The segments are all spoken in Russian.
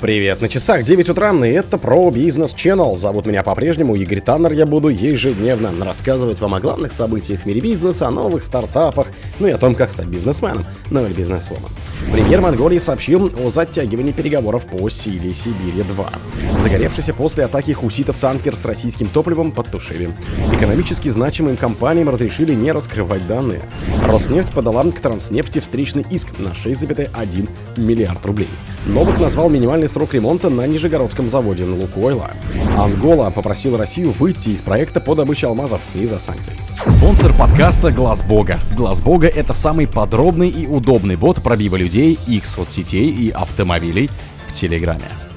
Привет, на часах 9 утра, и это про бизнес Channel. Зовут меня по-прежнему Игорь Таннер, я буду ежедневно рассказывать вам о главных событиях в мире бизнеса, о новых стартапах, ну и о том, как стать бизнесменом, ну или бизнесвумен. Премьер Монголии сообщил о затягивании переговоров по силе Сибири-2. Загоревшийся после атаки хуситов танкер с российским топливом подтушили. Экономически значимым компаниям разрешили не раскрывать данные. Роснефть подала к Транснефти встречный иск на 6,1 миллиард рублей. Новых назвал минимальный срок ремонта на Нижегородском заводе на Лукойла. Ангола попросил Россию выйти из проекта по добыче алмазов из-за санкций. Спонсор подкаста Глаз Бога. Глаз Бога это самый подробный и удобный бот пробива людей, их соцсетей и автомобилей в Телеграме.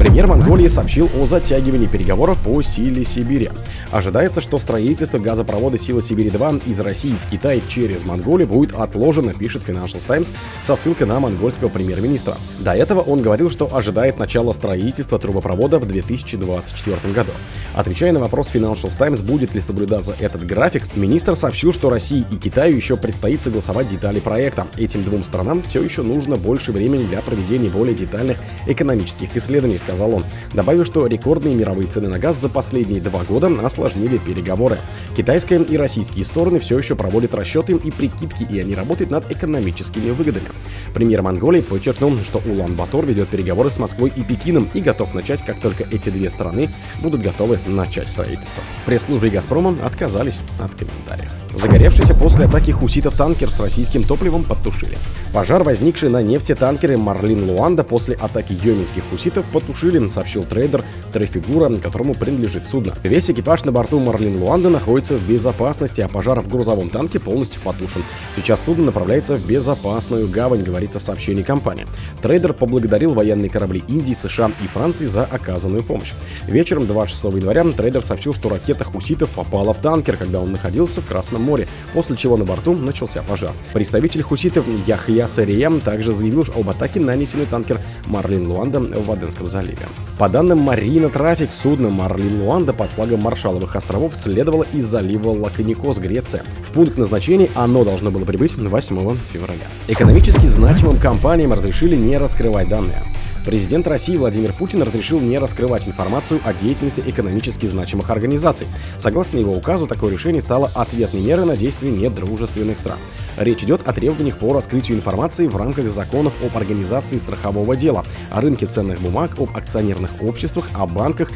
Премьер Монголии сообщил о затягивании переговоров по силе Сибири. Ожидается, что строительство газопровода «Сила Сибири-2» из России в Китай через Монголию будет отложено, пишет Financial Times со ссылкой на монгольского премьер-министра. До этого он говорил, что ожидает начала строительства трубопровода в 2024 году. Отвечая на вопрос Financial Times, будет ли соблюдаться этот график, министр сообщил, что России и Китаю еще предстоит согласовать детали проекта. Этим двум странам все еще нужно больше времени для проведения более детальных экономических исследований, сказал он, добавив, что рекордные мировые цены на газ за последние два года осложнили переговоры. Китайская и российские стороны все еще проводят расчеты и прикидки, и они работают над экономическими выгодами. Премьер Монголии подчеркнул, что Улан-Батор ведет переговоры с Москвой и Пекином и готов начать, как только эти две страны будут готовы начать строительство. Пресс-службе «Газпрома» отказались от комментариев. Загоревшийся после атаки хуситов танкер с российским топливом подтушили. Пожар, возникший на нефтетанкере «Марлин Луанда» после атаки йеменских хуситов, потушили, сообщил трейдер Трефигура, которому принадлежит судно. Весь экипаж на борту «Марлин Луанда» находится в безопасности, а пожар в грузовом танке полностью потушен. Сейчас судно направляется в безопасную гавань, говорится в сообщении компании. Трейдер поблагодарил военные корабли Индии, США и Франции за оказанную помощь. Вечером 26 января трейдер сообщил, что ракета хуситов попала в танкер, когда он находился в Красном море, после чего на борту начался пожар. Представитель хуситов Яхья Сариям также заявил об атаке на нефтяной танкер Marlin Luanda в Аденском заливе. По данным MarineTraffic, судно Marlin Luanda под флагом Маршалловых островов следовало из залива Лаконикос, Греция. В пункт назначения оно должно было прибыть 8 февраля. Экономически значимым компаниям разрешили не раскрывать данные. Президент России Владимир Путин разрешил не раскрывать информацию о деятельности экономически значимых организаций. Согласно его указу, такое решение стало ответной мерой на действия недружественных стран. Речь идет о требованиях по раскрытию информации в рамках законов об организации страхового дела, о рынке ценных бумаг, об акционерных обществах, о банках,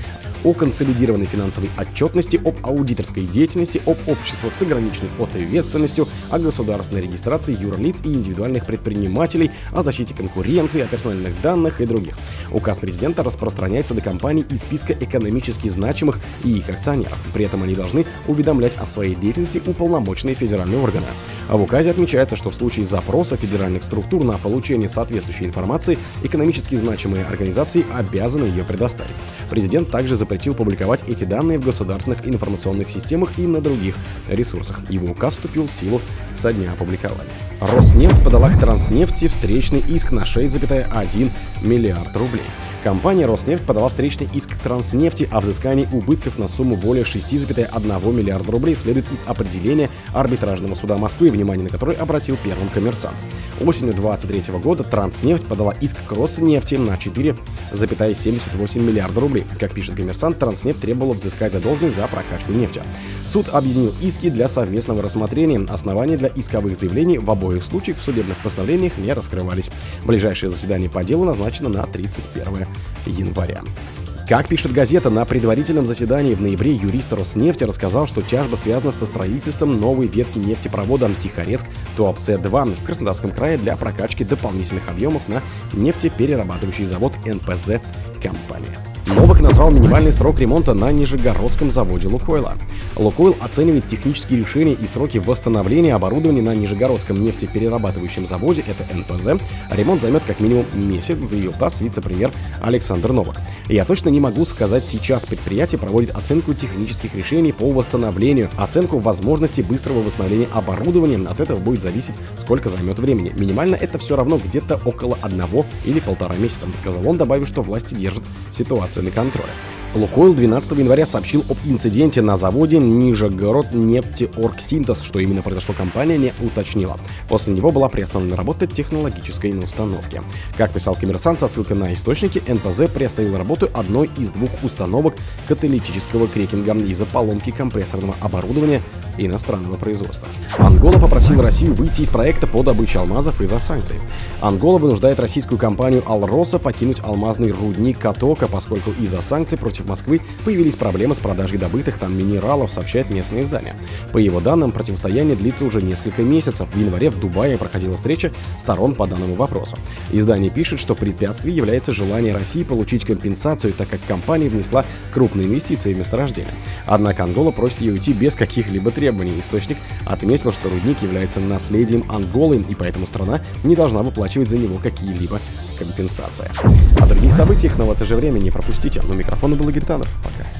о консолидированной финансовой отчетности, об аудиторской деятельности, об обществах с ограниченной ответственностью, о государственной регистрации юрлиц и индивидуальных предпринимателей, о защите конкуренции, о персональных данных и других. Указ президента распространяется до компаний из списка экономически значимых и их акционеров. При этом они должны уведомлять о своей деятельности уполномоченные федеральные органы. А в указе отмечается, что в случае запроса федеральных структур на получение соответствующей информации экономически значимые организации обязаны ее предоставить. Президент также запретил публиковать эти данные в государственных информационных системах и на других ресурсах. Его указ вступил в силу со дня опубликования. Роснефть подала к Транснефти встречный иск на 6,1 миллиард рублей. Компания «Роснефть» подала встречный иск к Транснефти о взыскании убытков на сумму более 6,1 миллиарда рублей следует из определения арбитражного суда Москвы, внимание на который обратил первым коммерсант. Осенью 2023 года Транснефть подала иск к Роснефти на 4,78 миллиарда рублей. Как пишет коммерсант, Транснефть требовала взыскать задолженность за прокачку нефти. Суд объединил иски для совместного рассмотрения. Основания для исковых заявлений в обоих случаях в судебных постановлениях не раскрывались. Ближайшее заседание по делу назначено на 31 января. Как пишет газета, на предварительном заседании в ноябре юрист Роснефти рассказал, что тяжба связана со строительством новой ветки нефтепровода Тихорецк-Туапсе-2 в Краснодарском крае для прокачки дополнительных объемов на нефтеперерабатывающий завод НПЗ компания. Новых назвал минимальный срок ремонта на Нижегородском заводе Лукойла. Лукойл оценивает технические решения и сроки восстановления оборудования на Нижегородском нефтеперерабатывающем заводе, это НПЗ. Ремонт займет как минимум месяц, заявил ТАСС вице-премьер Александр Новак. Я точно не могу сказать, сейчас предприятие проводит оценку технических решений по восстановлению, оценку возможности быстрого восстановления оборудования. От этого будет зависеть, сколько займет времени. Минимально это все равно где-то около одного или полтора месяца, сказал он, добавив, что власти держат ситуацию на контроле. Лукойл 12 января сообщил об инциденте на заводе Нижегород нефтеоргсинтез, что именно произошло компания не уточнила. После него была приостановлена работа технологической установки. Как писал коммерсант со ссылкой на источники, НПЗ приостановил работу одной из двух установок каталитического крекинга из-за поломки компрессорного оборудования иностранного производства. Ангола попросила Россию выйти из проекта по добыче алмазов из-за санкций. Ангола вынуждает российскую компанию Алроса покинуть алмазный рудник Катока, поскольку из-за санкций против Москвы появились проблемы с продажей добытых там минералов, сообщает местное издание. По его данным, противостояние длится уже несколько месяцев. В январе в Дубае проходила встреча сторон по данному вопросу. Издание пишет, что препятствием является желание России получить компенсацию, так как компания внесла крупные инвестиции в месторождение. Однако Ангола просит ее уйти без каких-либо требований. Источник отметил, что рудник является наследием Анголы, и поэтому страна не должна выплачивать за него какие-либо компенсации. О других событиях, но в это же время не пропустите. У микрофона был Игорь. Пока.